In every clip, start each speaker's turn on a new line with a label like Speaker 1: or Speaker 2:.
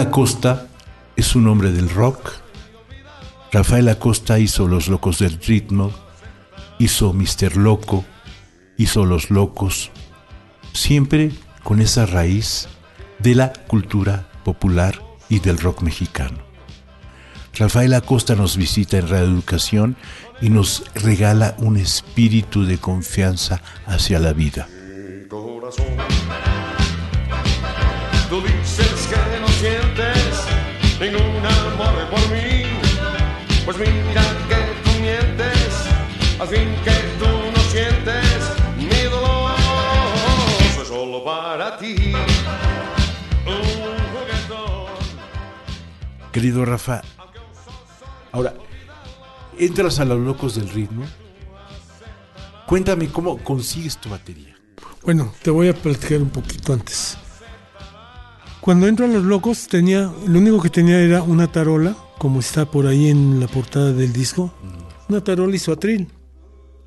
Speaker 1: Acosta es un hombre del rock. Rafael Acosta hizo Los Locos del Ritmo, hizo Mister Loco, hizo Los Locos, siempre con esa raíz de la cultura popular y del rock mexicano. Rafael Acosta nos visita en Radio Educación y nos regala un espíritu de confianza hacia la vida.
Speaker 2: Ningún amor por mí. Pues mira que tú mientes, al fin que tú no sientes mi dolor. Soy solo para ti. Un juguetón.
Speaker 1: Querido Rafa, ahora, entras a los locos del ritmo. Cuéntame cómo consigues tu batería.
Speaker 3: Bueno, te voy a platicar un poquito antes. Cuando entro a Los Locos, tenía, lo único que tenía era una tarola, como está por ahí en la portada del disco, una tarola y su atril.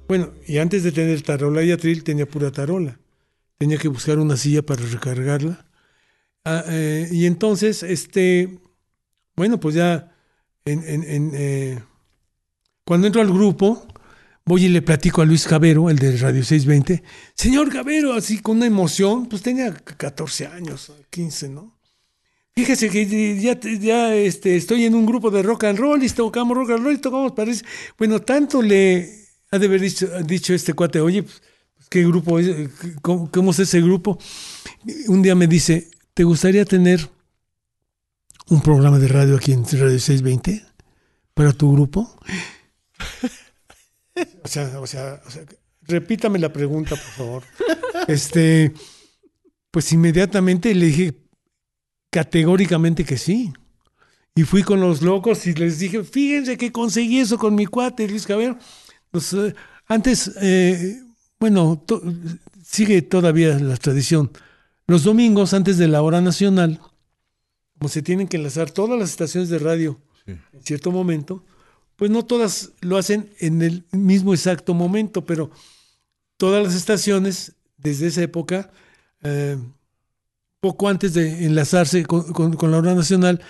Speaker 3: Bueno, y antes de tener tarola y atril, tenía pura tarola. Tenía que buscar una silla para recargarla. Ah, eh, y entonces, este, bueno, pues ya, en, en- en, eh, cuando entro al grupo, voy y le platico a Luis Cabero, el de Radio 620. Señor Cabero, así con una emoción, pues tenía 14 años, 15, ¿no? Fíjese que ya, ya este, estoy en un grupo de rock and roll y tocamos rock and roll y tocamos parece. Bueno, tanto le ha de haber dicho, dicho este cuate, oye, pues, ¿qué grupo es? ¿Cómo, cómo es ese grupo? Un día me dice, ¿te gustaría tener un programa de radio aquí en Radio 620 para tu grupo? O sea, o sea, o sea, repítame la pregunta, por favor. Este, pues inmediatamente le dije categóricamente que sí. Y fui con los locos y les dije, fíjense que conseguí eso con mi cuate, Luis Cabero. Pues, eh, antes, eh, bueno, to- sigue todavía la tradición. Los domingos, antes de la hora nacional, como se tienen que enlazar todas las estaciones de radio en cierto momento, pues no todas lo hacen en el mismo exacto momento, pero todas las estaciones desde esa época, eh, poco antes de enlazarse con, la hora nacional,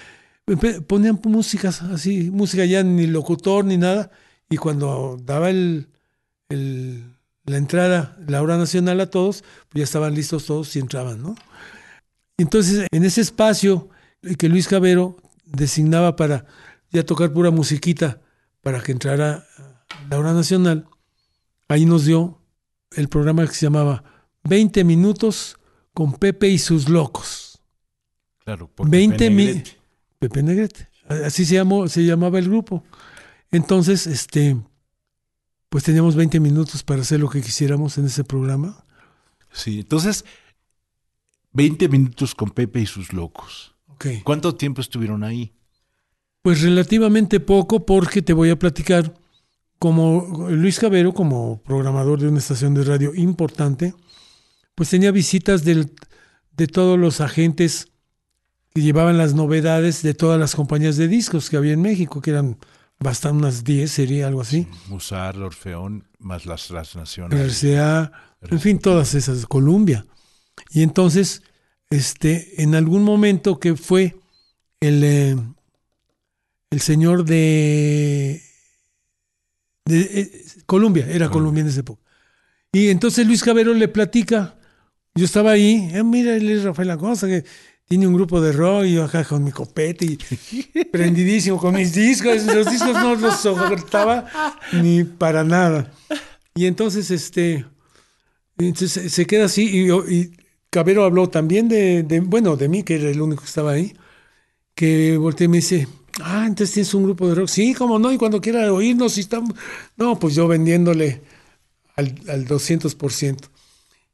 Speaker 3: ponían músicas así, música ya ni locutor ni nada, y cuando daba el, el- la entrada, la hora nacional a todos, pues ya estaban listos todos y entraban, ¿no? Entonces, en ese espacio que Luis Cabero designaba para ya tocar pura musiquita para que entrara la hora nacional, ahí nos dio el programa que se llamaba 20 minutos con Pepe y sus locos.
Speaker 1: Claro, por
Speaker 3: 20
Speaker 1: Pepe
Speaker 3: mi-
Speaker 1: Negrete.
Speaker 3: Pepe Negrete. Así se llamó, se llamaba el grupo. Entonces, este, pues teníamos 20 minutos para hacer lo que quisiéramos en ese programa.
Speaker 1: Sí, entonces, 20 minutos con Pepe y sus locos.
Speaker 3: Ok.
Speaker 1: ¿Cuánto tiempo estuvieron ahí?
Speaker 3: Pues relativamente poco porque te voy a platicar como Luis Cabero, como programador de una estación de radio importante, pues tenía visitas del- de todos los agentes que llevaban las novedades de todas las compañías de discos que había en México, que eran bastante unas 10, sería algo así.
Speaker 1: Musar, Orfeón, más las transnacionales.
Speaker 3: RCA, en fin, todas esas, Columbia. Y entonces, este, en algún momento que fue el, eh, el señor de, de eh, Colombia, era Colombia en esa época. Y entonces Luis Cabero le platica, yo estaba ahí, "Eh, mira, él es Rafael Acosta, que tiene un grupo de rock y yo acá con mi copete y prendidísimo con mis discos, los discos no los soportaba ni para nada. Y entonces, este, entonces se- queda así y, Cabero habló también de, de- bueno, de mí, que era el único que estaba ahí, que volteé y me dice, ah, entonces tienes un grupo de rock. Sí, cómo no, y cuando quiera oírnos, si estamos... No, pues yo vendiéndole al, al 200%.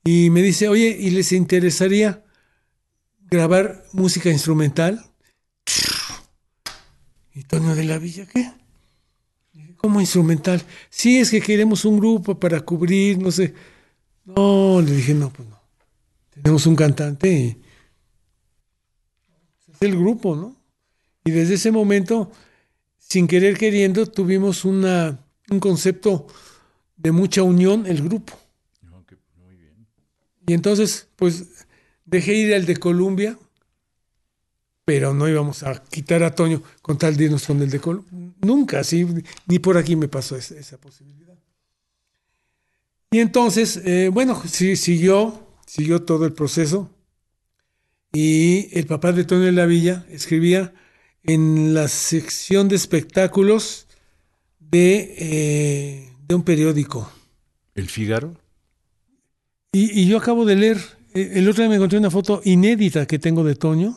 Speaker 3: Y me dice, oye, ¿y les interesaría grabar música instrumental? ¿Y Toño de la Villa qué? ¿Cómo instrumental? Sí, es que queremos un grupo para cubrir, no sé. No, le dije, no, pues no. Tenemos un cantante y es el grupo, ¿no? Y desde ese momento, sin querer queriendo, tuvimos una, un concepto de mucha unión, el grupo. Y entonces, pues, dejé ir al de Columbia, pero no íbamos a quitar a Toño con tal de irnos con el de Columbia. Nunca, sí, ni por aquí me pasó esa, esa posibilidad. Y entonces, eh, bueno, sí, siguió, siguió todo el proceso. Y el papá de Toño de la Villa escribía en la sección de espectáculos de, eh, de un periódico.
Speaker 1: ¿El Fígaro?
Speaker 3: Y, y yo acabo de leer, eh, el otro día me encontré una foto inédita que tengo de Toño,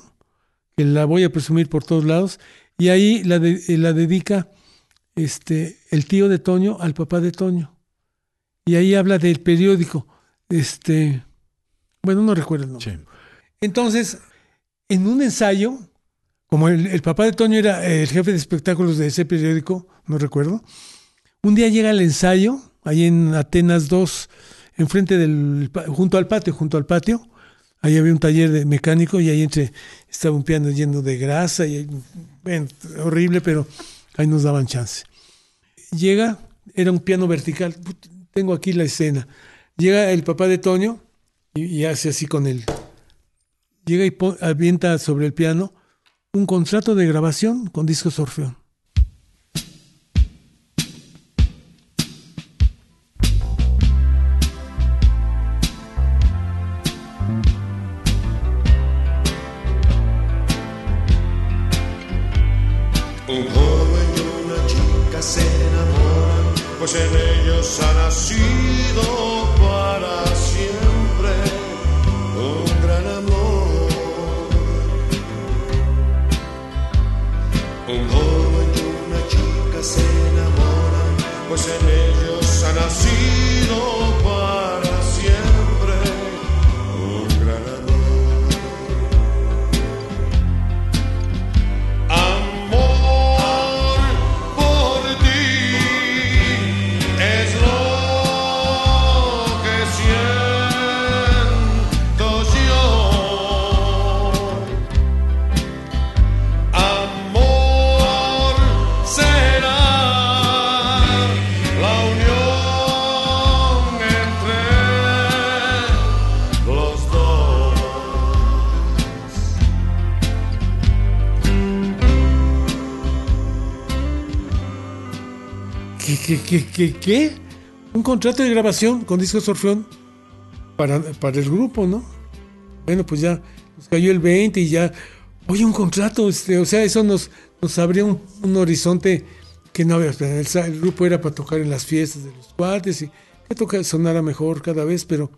Speaker 3: que la voy a presumir por todos lados, y ahí la, de- eh, la dedica este, el tío de Toño al papá de Toño. Y ahí habla del periódico. Este, bueno, no recuerdo el nombre.
Speaker 1: Sí.
Speaker 3: Entonces, en un ensayo, como el, papá de Toño era el jefe de espectáculos de ese periódico, no recuerdo, un día llega el ensayo, ahí en Atenas 2, enfrente del, junto al patio, junto al patio, ahí había un taller de mecánico y ahí entre estaba un piano lleno de grasa y horrible, pero ahí nos daban chance. Llega, era un piano vertical, tengo aquí la escena. Llega el papá de Toño y, hace así con él. Llega y avienta sobre el piano un contrato de grabación con discos Orfeón.
Speaker 2: Un joven y una chica se enamoran, pues en ellos ha nacido pues
Speaker 3: ¿Qué, qué, qué, qué? Un contrato de grabación con discos Orfeón para, para el grupo, ¿no? Bueno, pues ya nos cayó el 20 y ya, oye, un contrato, este, o sea, eso nos, nos abría un, horizonte que no había. El, el grupo era para tocar en las fiestas de los cuates y que toca, sonara mejor cada vez, pero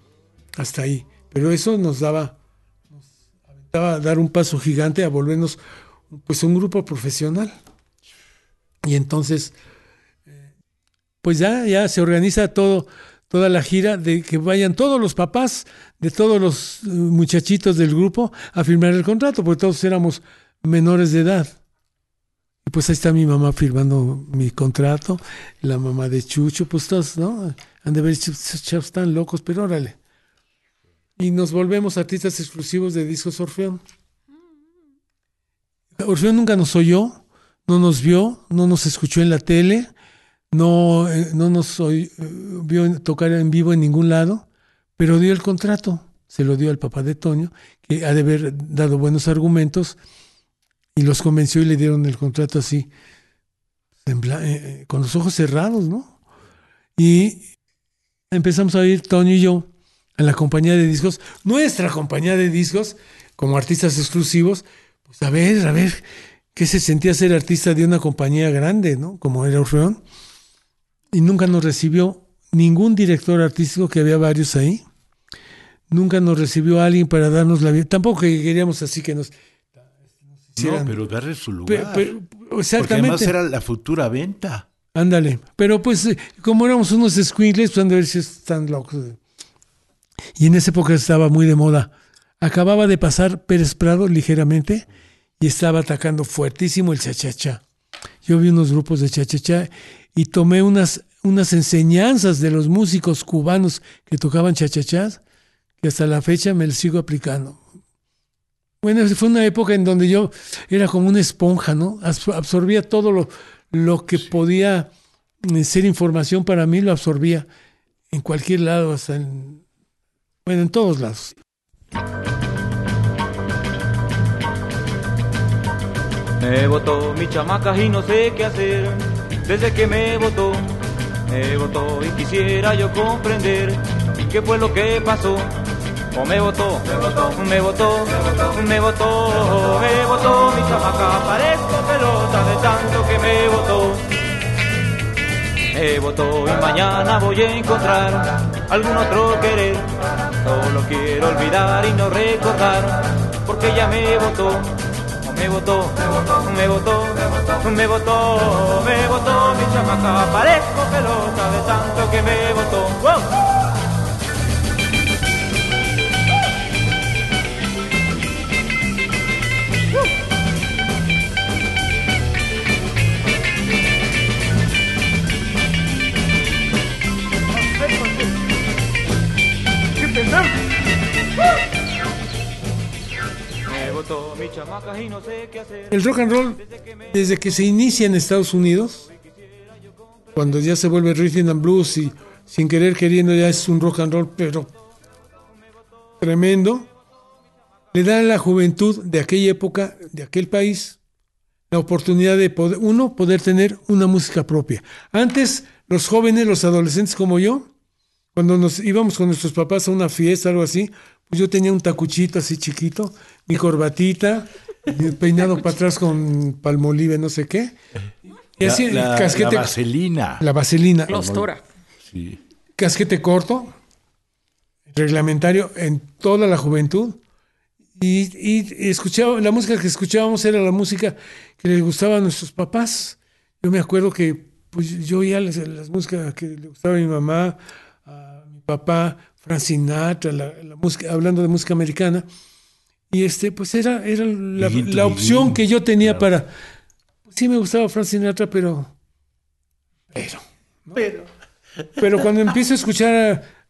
Speaker 3: hasta ahí. Pero eso nos daba, nos aventaba a dar un paso gigante a volvernos pues un grupo profesional. Y entonces pues ya, ya se organiza todo, toda la gira de que vayan todos los papás de todos los eh, muchachitos del grupo a firmar el contrato, porque todos éramos menores de edad. Y pues ahí está mi mamá firmando mi contrato, la mamá de Chucho, pues todos, ¿no? Han de ver, chavos están locos, pero órale. Y nos volvemos artistas exclusivos de Discos Orfeón. Orfeón nunca nos oyó, no nos vio, no nos escuchó en la tele, no, eh, no nos oy- eh, vio tocar en vivo en ningún lado, pero dio el contrato, se lo dio al papá de Toño, que ha de haber dado buenos argumentos, y los convenció y le dieron el contrato así, eh, con los ojos cerrados, ¿no? Y empezamos a ir Toño y yo a la compañía de discos, nuestra compañía de discos, como artistas exclusivos, pues a ver, a ver, qué se sentía ser artista de una compañía grande, ¿no? Como era Orfeón y nunca nos recibió ningún director artístico, que había varios ahí. nunca nos recibió alguien para darnos la vida. Tampoco que queríamos así que nos...
Speaker 1: No,
Speaker 3: hicieran-
Speaker 1: pero darle su lugar.
Speaker 3: pe-
Speaker 1: Porque
Speaker 3: exactamente.
Speaker 1: además era la futura venta.
Speaker 3: Ándale. Pero pues, eh, como éramos unos squinkles, pues han de ver si están locos. Y en esa época estaba muy de moda. Acababa de pasar Pérez Prado ligeramente y estaba atacando fuertísimo el cha-cha-cha. Yo vi unos grupos de cha-cha-cha y tomé unas, unas enseñanzas de los músicos cubanos que tocaban cha-cha-cha que hasta la fecha me las sigo aplicando. Bueno, fue una época en donde yo era como una esponja, ¿no? Absor- Absorbía todo lo, lo que podía eh, ser información para mí, lo absorbía en cualquier lado, hasta en, bueno, en todos lados.
Speaker 4: Me votó mi chamaca y no sé qué hacer desde que me votó. Me votó y quisiera yo comprender qué fue lo que pasó. O me votó, me votó, me votó, me votó, me votó mi chamaca. Parezco pelota de tanto que me votó. Me votó y mañana voy a encontrar algún otro querer. Solo quiero olvidar y no recordar porque ella me votó. Me votó, me votó, me votó, me votó, mi chamaca. Parezco pelota de tanto que me votó. ¡Wow! Me
Speaker 3: El rock and roll, desde que se inicia en Estados Unidos, cuando ya se vuelve rhythm and blues y sin querer queriendo ya es un rock and roll, pero tremendo, le da a la juventud de aquella época, de aquel país, la oportunidad de poder, uno, poder tener una música propia. Antes, los jóvenes, los adolescentes como yo, cuando nos íbamos con nuestros papás a una fiesta, algo así, pues yo tenía un tacuchito así chiquito, mi corbatita, peinado para atrás con palmolive, no sé qué. Y así,
Speaker 1: la, la-
Speaker 3: casquete,
Speaker 1: la vaselina.
Speaker 3: la vaselina,
Speaker 5: Clostora.
Speaker 1: Sí.
Speaker 3: casquete corto, reglamentario en toda la juventud. Y, y escuchaba, la música que escuchábamos era la música que les gustaba a nuestros papás. Yo me acuerdo que pues, yo oía las, las músicas que le gustaba a mi mamá, a mi papá, Frank Sinatra, la, la música, hablando de música americana. Y este, pues era, era la, opción que yo tenía
Speaker 1: claro.
Speaker 3: para. pues, sí me gustaba Frank Sinatra, pero. Pero. Pero cuando empiezo a escuchar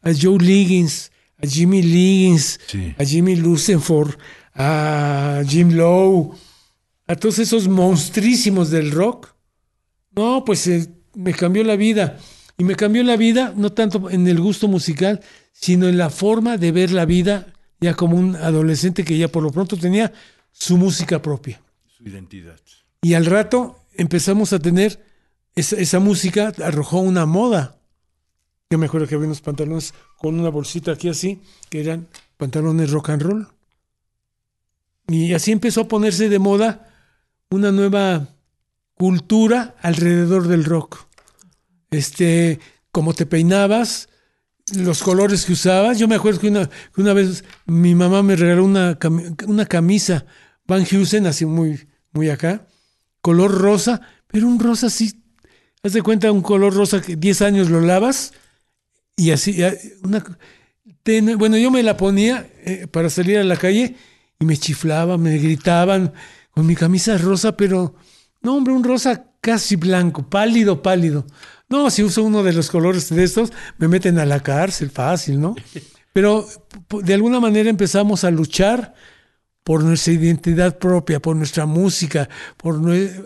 Speaker 3: a, a Joe Liggins, a Jimmy Liggins,
Speaker 1: Sí.
Speaker 3: a Jimmy Lucenford, a Jim Lowe, a todos esos monstrísimos del rock, no, pues eh, me cambió la vida. Y me cambió la vida no tanto en el gusto musical, sino en la forma de ver la vida ya como un adolescente que ya por lo pronto tenía su música propia.
Speaker 1: Su identidad.
Speaker 3: Y al rato empezamos a tener esa, esa música, arrojó una moda. Yo me acuerdo que había unos pantalones con una bolsita aquí así, que eran pantalones rock and roll. Y así empezó a ponerse de moda una nueva cultura alrededor del rock. Este, cómo te peinabas, los colores que usabas. Yo me acuerdo que una, una vez mi mamá me regaló una, una camisa Van Heusen, así muy, muy acá, color rosa, pero un rosa así, haz de cuenta un color rosa que 10 años lo lavas y así, una, bueno, yo me la ponía eh, para salir a la calle y me chiflaban, me gritaban con mi camisa rosa, pero no, hombre, un rosa casi blanco, pálido, pálido. No, si uso uno de los colores de estos, me meten a la cárcel, fácil, ¿no? Pero de alguna manera empezamos a luchar por nuestra identidad propia, por nuestra música, por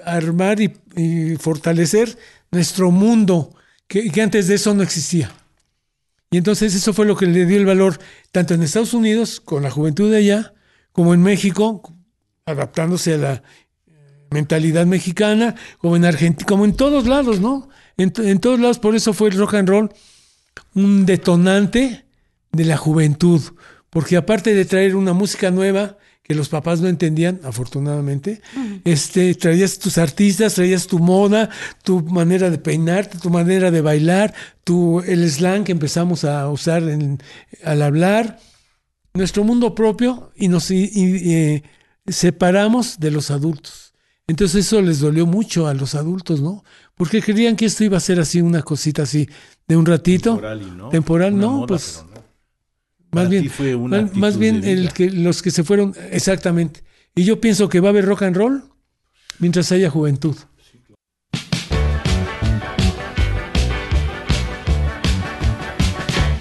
Speaker 3: armar y, y fortalecer nuestro mundo, que, que antes de eso no existía. Y entonces eso fue lo que le dio el valor, tanto en Estados Unidos, con la juventud de allá, como en México, adaptándose a la eh, mentalidad mexicana, como en Argentina, como en todos lados, ¿no? En, to- en todos lados, por eso fue el rock and roll un detonante de la juventud, porque aparte de traer una música nueva que los papás no entendían, afortunadamente, este, traías tus artistas, traías tu moda, tu manera de peinarte, tu manera de bailar, tu, el slang que empezamos a usar en- al hablar, nuestro mundo propio y nos y- y, eh, separamos de los adultos. Entonces eso les dolió mucho a los adultos, ¿no? Porque creían que esto iba a ser así, una cosita así, de un ratito.
Speaker 1: Temporal, y no.
Speaker 3: Temporal, no,
Speaker 1: moda,
Speaker 3: pues,
Speaker 1: no.
Speaker 3: Más bien,
Speaker 1: ti fue una
Speaker 3: más, bien el que, los que se fueron, exactamente. Y yo pienso que va a haber rock and roll mientras haya juventud.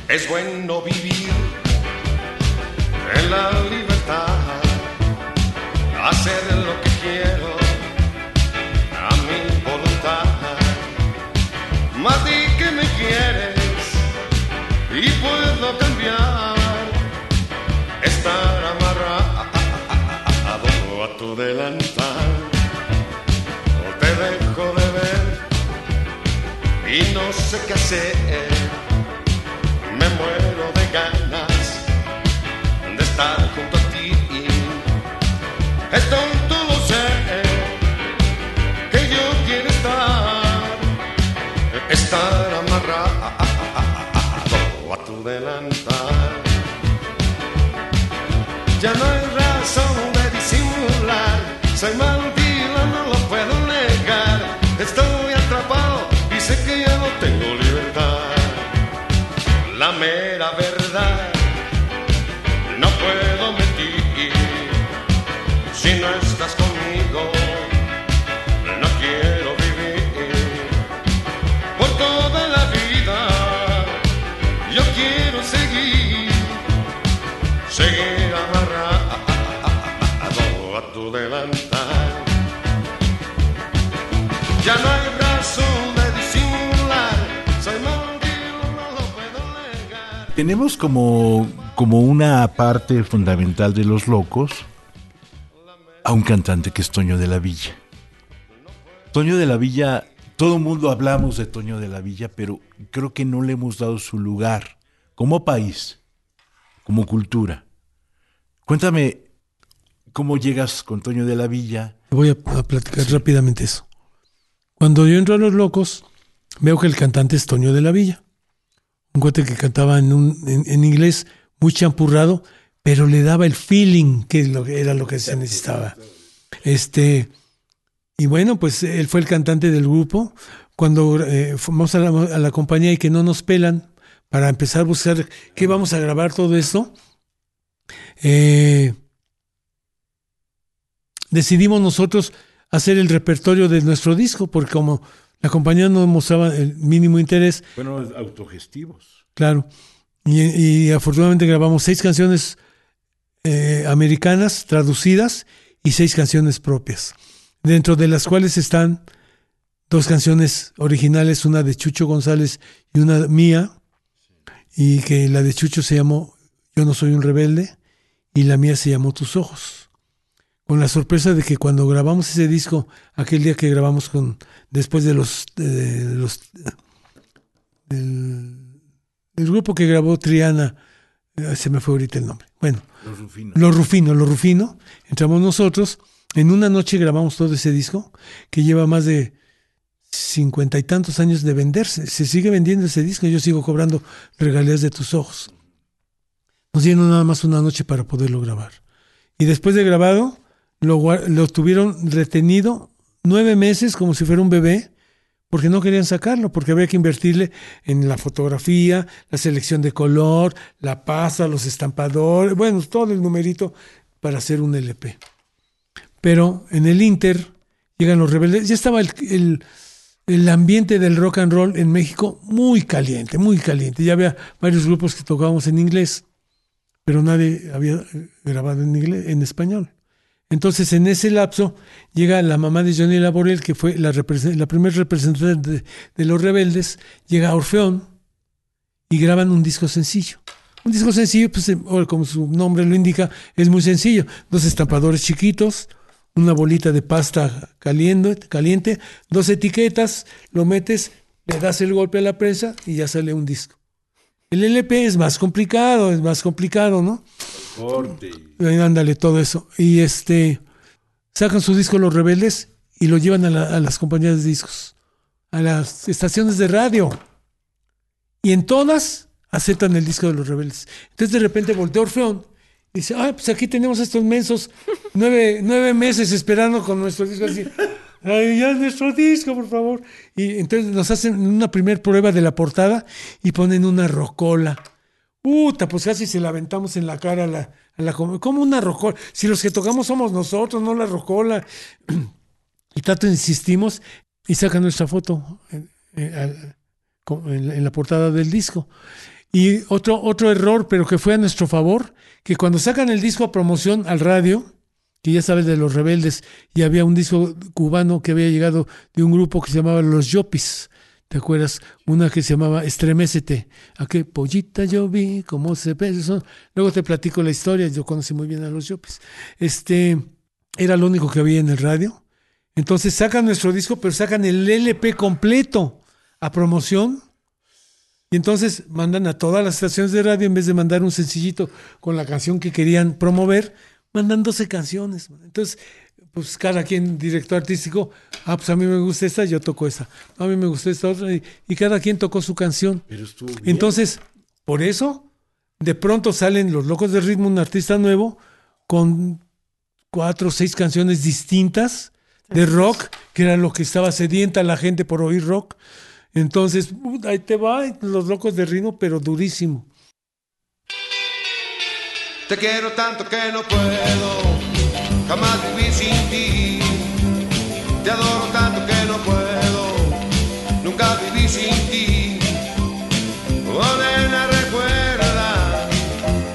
Speaker 2: Es bueno vivir en la tu delantal. O te dejo de ver y no sé qué hacer me muero de ganas de estar junto a ti. Es tonto lo sé, que yo quiero estar, estar amarrado a tu delantal. Ya no soy maldito, no lo puedo negar. Estoy atrapado y sé que ya no tengo libertad la mera verdad.
Speaker 1: Tenemos como, como una parte fundamental de los locos a un cantante que es Toño de la Villa. Toño de la Villa, todo el mundo hablamos de Toño de la Villa, pero creo que no le hemos dado su lugar como país, como cultura. Cuéntame cómo llegas con Toño de la Villa.
Speaker 3: Voy a, a platicar rápidamente eso. Cuando yo entro a Los Locos, veo que el cantante es Toño de la Villa. Un cuate que cantaba en, un, en, en inglés muy champurrado, pero le daba el feeling que era lo que se necesitaba. Este, y bueno, pues él fue el cantante del grupo. Cuando eh, fuimos a la, a la compañía y que no nos pelan para empezar a buscar qué vamos a grabar todo esto, eh, decidimos nosotros hacer el repertorio de nuestro disco, porque como la compañía no mostraba el mínimo interés,
Speaker 1: Bueno, autogestivos.
Speaker 3: claro, y, y afortunadamente grabamos seis canciones eh, americanas traducidas y seis canciones propias, dentro de las cuales están dos canciones originales, una de Chucho González y una mía, y que la de Chucho se llamó Yo no soy un rebelde y la mía se llamó Tus ojos con la sorpresa de que cuando grabamos ese disco, aquel día que grabamos con después de los, de los del, del grupo que grabó Triana, eh, se me fue ahorita el nombre. Bueno,
Speaker 1: Los rufinos.
Speaker 3: Los Rufino, Los Rufino, entramos nosotros, en una noche grabamos todo ese disco que lleva más de cincuenta y tantos años de venderse. Se sigue vendiendo ese disco, yo sigo cobrando regalías de tus ojos. Nos dieron nada más una noche para poderlo grabar. Y después de grabado, lo, lo tuvieron retenido nueve meses como si fuera un bebé, porque no querían sacarlo, porque había que invertirle en la fotografía, la selección de color, la pasta, los estampadores, bueno, todo el numerito para hacer un LP. Pero en el Inter llegan los rebeldes, ya estaba el, el- el ambiente del rock and roll en México muy caliente, muy caliente. Ya había varios grupos que tocábamos en inglés, pero nadie había grabado en inglés, en español. Entonces, en ese lapso, llega la mamá de Johnny Laborel, que fue la, la primera representante de, los rebeldes, llega a Orfeón y graban un disco sencillo. Un disco sencillo, pues, eh, como su nombre lo indica, es muy sencillo. Dos estampadores chiquitos, una bolita de pasta caliente, caliente, dos etiquetas, lo metes, le das el golpe a la prensa y ya sale un disco. El LP es más complicado, es más complicado, ¿no?
Speaker 1: Corte.
Speaker 3: Ándale, todo eso. Y este sacan su disco Los Rebeldes y lo llevan a, la- a las compañías de discos, a las estaciones de radio. Y en todas aceptan el disco de Los Rebeldes. Entonces de repente voltea Orfeón Dice, ah, pues aquí tenemos estos mensos, nueve, nueve meses esperando con nuestro disco así. Ay, ya nuestro disco, por favor. Y entonces nos hacen una primer prueba de la portada y ponen una rocola. Puta, pues casi se la aventamos en la cara a la, a la com- ¿Cómo una rocola? Si los que tocamos somos nosotros, no la rocola. Y tanto insistimos y sacan nuestra foto al- con- en en la portada del disco. Y otro, otro error, pero que fue a nuestro favor, que cuando sacan el disco a promoción al radio, que ya sabes de los rebeldes, y había un disco cubano que había llegado de un grupo que se llamaba Los Yopis. ¿Te acuerdas? Una que se llamaba Estremecete. ¿A qué pollita yo vi? ¿Cómo se? Eso- Luego te platico la historia. Yo conocí muy bien a los Yopis. Este, era lo único que había en el radio. Entonces sacan nuestro disco, pero sacan el LP completo a promoción. Y entonces mandan a todas las estaciones de radio, en vez de mandar un sencillito con la canción que querían promover, mandan 12 canciones. Entonces, pues cada quien, director artístico, ah, pues a mí me gusta esta, yo toco esa. A mí me gusta esta otra, y, y cada quien tocó su canción.
Speaker 1: Pero estuvo bien.
Speaker 3: Entonces, por eso, de pronto salen los locos del ritmo, un artista nuevo, con cuatro o seis canciones distintas de rock, que era lo que estaba sedienta la gente por oír rock. Entonces, ahí te va, los locos del ritmo, pero durísimo.
Speaker 2: Te quiero tanto que no puedo jamás vivir sin ti. Te adoro tanto que no puedo nunca vivir sin ti. Oh, nena, recuerda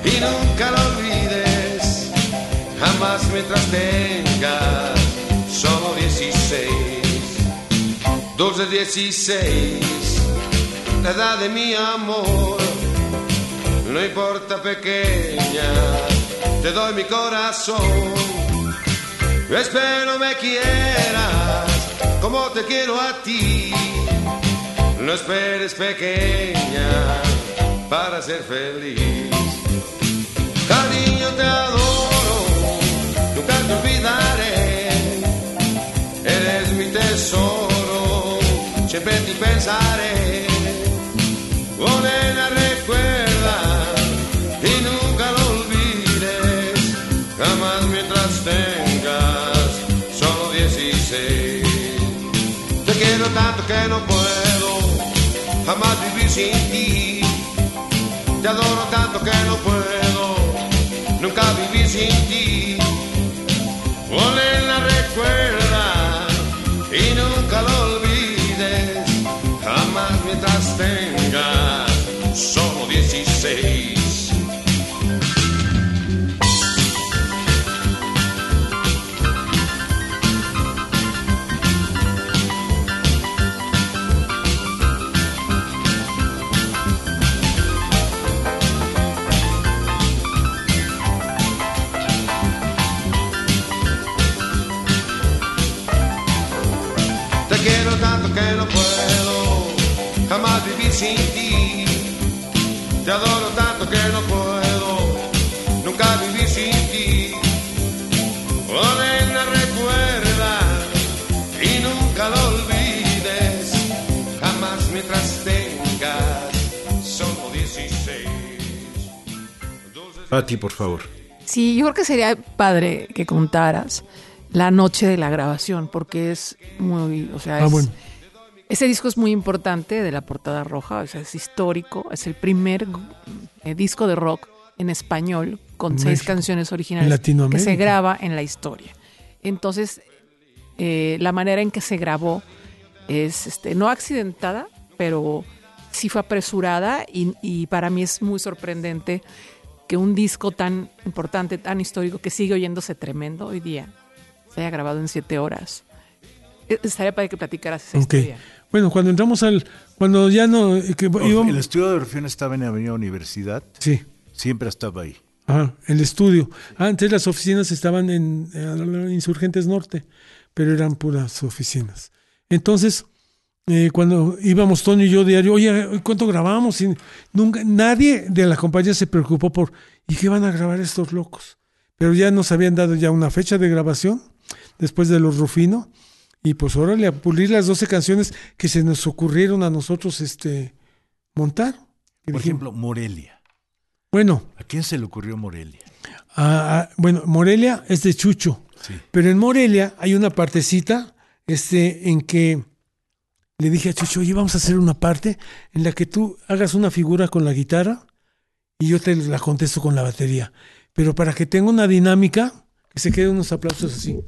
Speaker 2: y nunca lo olvides. Jamás mientras tengas solo 16. Dulce 16, la edad de mi amor. No importa pequeña, te doy mi corazón. Espero me quieras como te quiero a ti. No esperes pequeña para ser feliz. Cariño te adoro, nunca te olvidaré. Eres mi tesoro, siempre ti pensaré. Oh, nena, tanto que no puedo jamás vivir sin ti. Te adoro tanto que no puedo nunca vivir sin ti.
Speaker 1: Pati, por favor.
Speaker 5: Sí, yo creo que sería padre que contaras la noche de la grabación, porque es muy, o sea,
Speaker 3: Ah,
Speaker 5: es-
Speaker 3: bueno.
Speaker 5: ese disco es muy importante de la portada roja, o sea, es histórico, es el primer eh, disco de rock en español con seis canciones originales
Speaker 3: En
Speaker 5: que se graba en la historia. Entonces, eh, la manera en que se grabó es este, no accidentada, pero sí fue apresurada y, y para mí es muy sorprendente que un disco tan importante, tan histórico, que sigue oyéndose tremendo hoy día, se haya grabado en siete horas. Eh, Estaría para que platicaras esa
Speaker 3: Ok.
Speaker 5: historia.
Speaker 3: Bueno, cuando entramos al. Cuando ya no. eh, que íbamos-
Speaker 1: El estudio de Orfeón estaba en Avenida Universidad.
Speaker 3: sí.
Speaker 1: Siempre estaba ahí.
Speaker 3: Ah, el estudio. Ah, antes las oficinas estaban en Insurgentes Norte, pero eran puras oficinas. Entonces, eh, cuando íbamos Toño y yo diario, oye, ¿cuánto grabamos? Y nunca, nadie de la compañía se preocupó por, ¿y qué van a grabar estos locos? Pero ya nos habían dado ya una fecha de grabación, después de los Rufino, y pues órale, a pulir las 12 canciones que se nos ocurrieron a nosotros este, montar.
Speaker 1: Por
Speaker 3: dijimos,
Speaker 1: ejemplo, Morelia.
Speaker 3: Bueno,
Speaker 1: ¿A quién se le ocurrió Morelia?
Speaker 3: a- a- bueno, Morelia es de Chucho.
Speaker 1: Sí.
Speaker 3: Pero en Morelia hay una partecita este, en que le dije a Chucho, oye, vamos a hacer una parte en la que tú hagas una figura con la guitarra y yo te la contesto con la batería. Pero para que tenga una dinámica, que se queden unos aplausos así.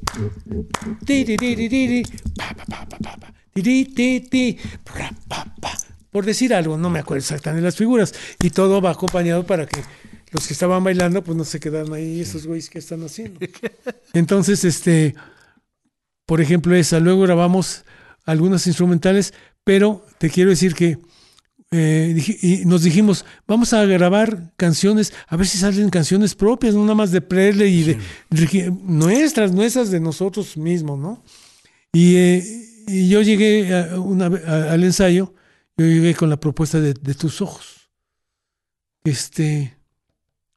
Speaker 3: Por decir algo, no me acuerdo exactamente las figuras. Y todo va acompañado para que los que estaban bailando, pues no se quedaran ahí, esos güeyes que están haciendo. Entonces, este, por ejemplo, esa. Luego grabamos algunas instrumentales, pero te quiero decir que eh, y nos dijimos, vamos a grabar canciones, a ver si salen canciones propias, no nada más de Presley y de nuestras, nuestras de nosotros mismos, ¿no? Y, eh, y yo llegué a una a- al ensayo, yo llegué con la propuesta de, de tus ojos. Este,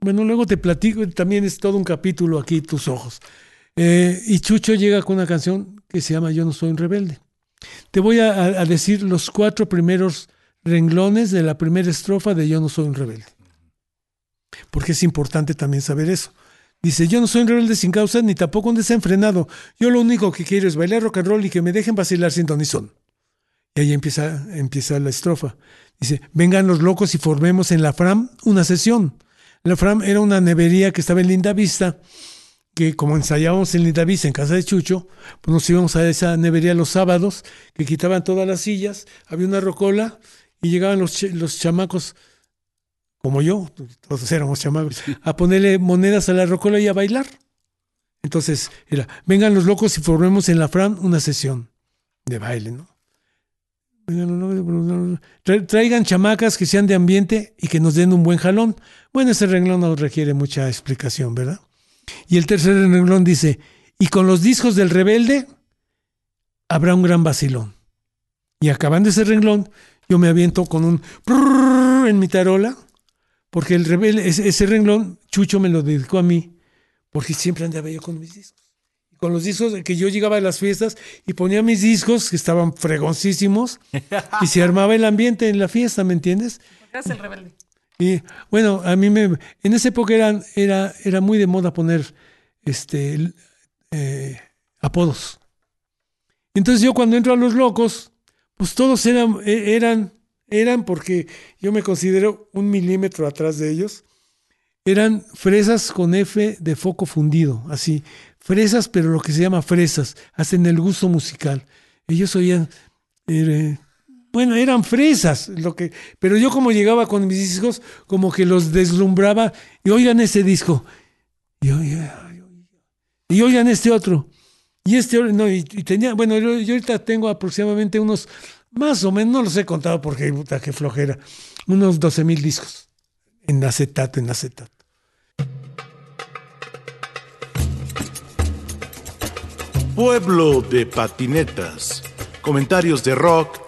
Speaker 3: bueno, luego te platico, también es todo un capítulo aquí, tus ojos. Eh, y Chucho llega con una canción que se llama Yo no soy un rebelde. Te voy a, decir los cuatro primeros renglones de la primera estrofa de Yo no soy un rebelde. Porque es importante también saber eso. Dice, yo no soy un rebelde sin causa ni tampoco un desenfrenado. Yo lo único que quiero es bailar rock and roll y que me dejen vacilar sin ton ni son. Y ahí empieza, empieza la estrofa. Dice, vengan los locos y formemos en la FRAM una sesión. La FRAM era una nevería que estaba en Linda Vista, que como ensayábamos en Linda Vista, en casa de Chucho, pues nos íbamos a esa nevería los sábados, que quitaban todas las sillas, había una rocola y llegaban los, los chamacos, como yo, todos éramos chamacos, a ponerle monedas a la rocola y a bailar. Entonces era, vengan los locos y formemos en la FRAM una sesión de baile, ¿no? Tra- Traigan chamacas que sean de ambiente y que nos den un buen jalón. Bueno, ese renglón no requiere mucha explicación, ¿verdad? Y el tercer renglón dice, y con los discos del rebelde habrá un gran vacilón. Y acabando ese renglón, yo me aviento con un en mi tarola, porque el rebelde, ese, renglón, Chucho me lo dedicó a mí, porque siempre andaba yo con mis discos. Con los discos que yo llegaba a las fiestas y ponía mis discos, que estaban fregoncísimos, y se armaba el ambiente en la fiesta, ¿me entiendes?
Speaker 5: El rebelde.
Speaker 3: Y bueno, a mí me, en esa época era, era, era muy de moda poner este, eh, apodos. Entonces yo cuando entro a Los Locos, pues todos eran, e- eran, eran porque yo me considero un milímetro atrás de ellos, eran fresas con F de foco fundido, así, fresas, pero lo que se llama fresas, hasta en el gusto musical. Ellos oían, eh, bueno, eran fresas, lo que, pero yo como llegaba con mis discos, como que los deslumbraba, y oigan ese disco, y, oigan, este otro, y este otro, no, y, tenía, bueno, yo, ahorita tengo aproximadamente unos, más o menos, no los he contado porque, puta, qué flojera, unos 12 mil discos en acetato, en acetato.
Speaker 6: Pueblo de patinetas. Comentarios de rock,